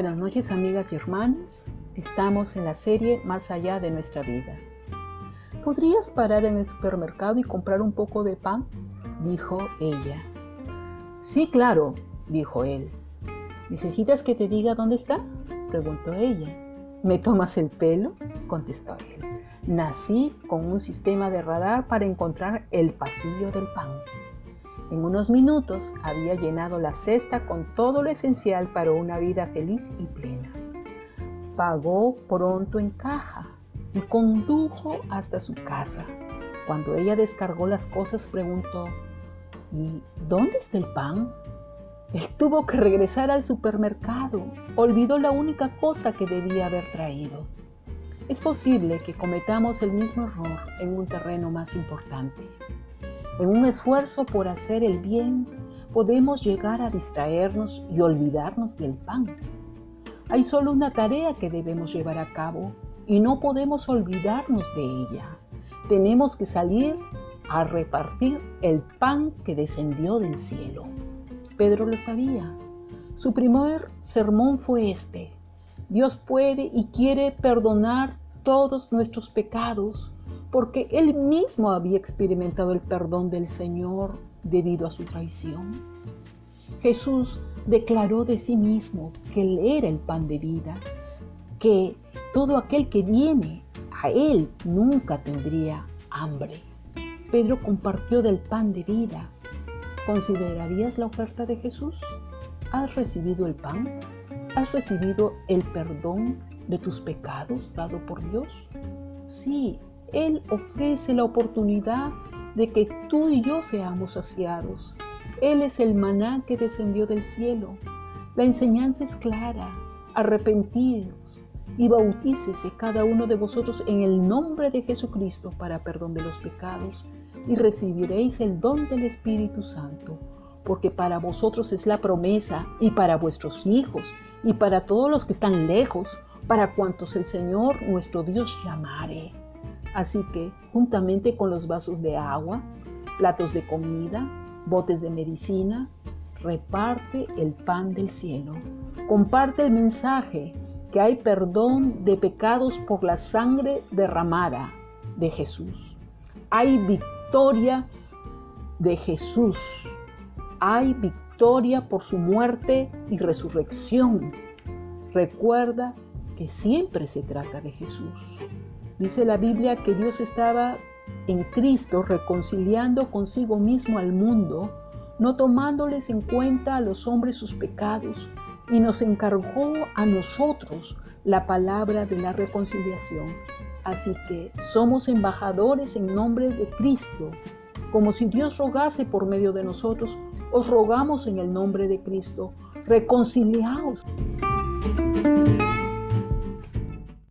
Buenas noches amigas y hermanas. Estamos en la serie Más allá de nuestra vida. ¿Podrías parar en el supermercado y comprar un poco de pan? dijo ella. Sí, claro, dijo él. ¿Necesitas que te diga dónde está? preguntó ella. ¿Me tomas el pelo? contestó él. Nací con un sistema de radar para encontrar el pasillo del pan. En unos minutos había llenado la cesta con todo lo esencial para una vida feliz y plena. Pagó pronto en caja y condujo hasta su casa. Cuando ella descargó las cosas preguntó, ¿y dónde está el pan? Él tuvo que regresar al supermercado. Olvidó la única cosa que debía haber traído. Es posible que cometamos el mismo error en un terreno más importante. En un esfuerzo por hacer el bien, podemos llegar a distraernos y olvidarnos del pan. Hay solo una tarea que debemos llevar a cabo y no podemos olvidarnos de ella. Tenemos que salir a repartir el pan que descendió del cielo. Pedro lo sabía. Su primer sermón fue este. Dios puede y quiere perdonar todos nuestros pecados porque él mismo había experimentado el perdón del Señor debido a su traición. Jesús declaró de sí mismo que Él era el pan de vida, que todo aquel que viene a Él nunca tendría hambre. Pedro compartió del pan de vida. ¿Considerarías la oferta de Jesús? ¿Has recibido el pan? ¿Has recibido el perdón de tus pecados dado por Dios? Sí, él ofrece la oportunidad de que tú y yo seamos saciados. Él es el maná que descendió del cielo. La enseñanza es clara. Arrepentidos y bautícese cada uno de vosotros en el nombre de Jesucristo para perdón de los pecados y recibiréis el don del Espíritu Santo, porque para vosotros es la promesa y para vuestros hijos y para todos los que están lejos, para cuantos el Señor nuestro Dios llamare. Así que, juntamente con los vasos de agua, platos de comida, botes de medicina, reparte el pan del cielo. Comparte el mensaje que hay perdón de pecados por la sangre derramada de Jesús. Hay victoria de Jesús. Hay victoria por su muerte y resurrección. Recuerda que siempre se trata de Jesús. Dice la Biblia que Dios estaba en Cristo reconciliando consigo mismo al mundo, no tomándoles en cuenta a los hombres sus pecados, y nos encargó a nosotros la palabra de la reconciliación. Así que somos embajadores en nombre de Cristo. Como si Dios rogase por medio de nosotros, os rogamos en el nombre de Cristo, reconciliaos.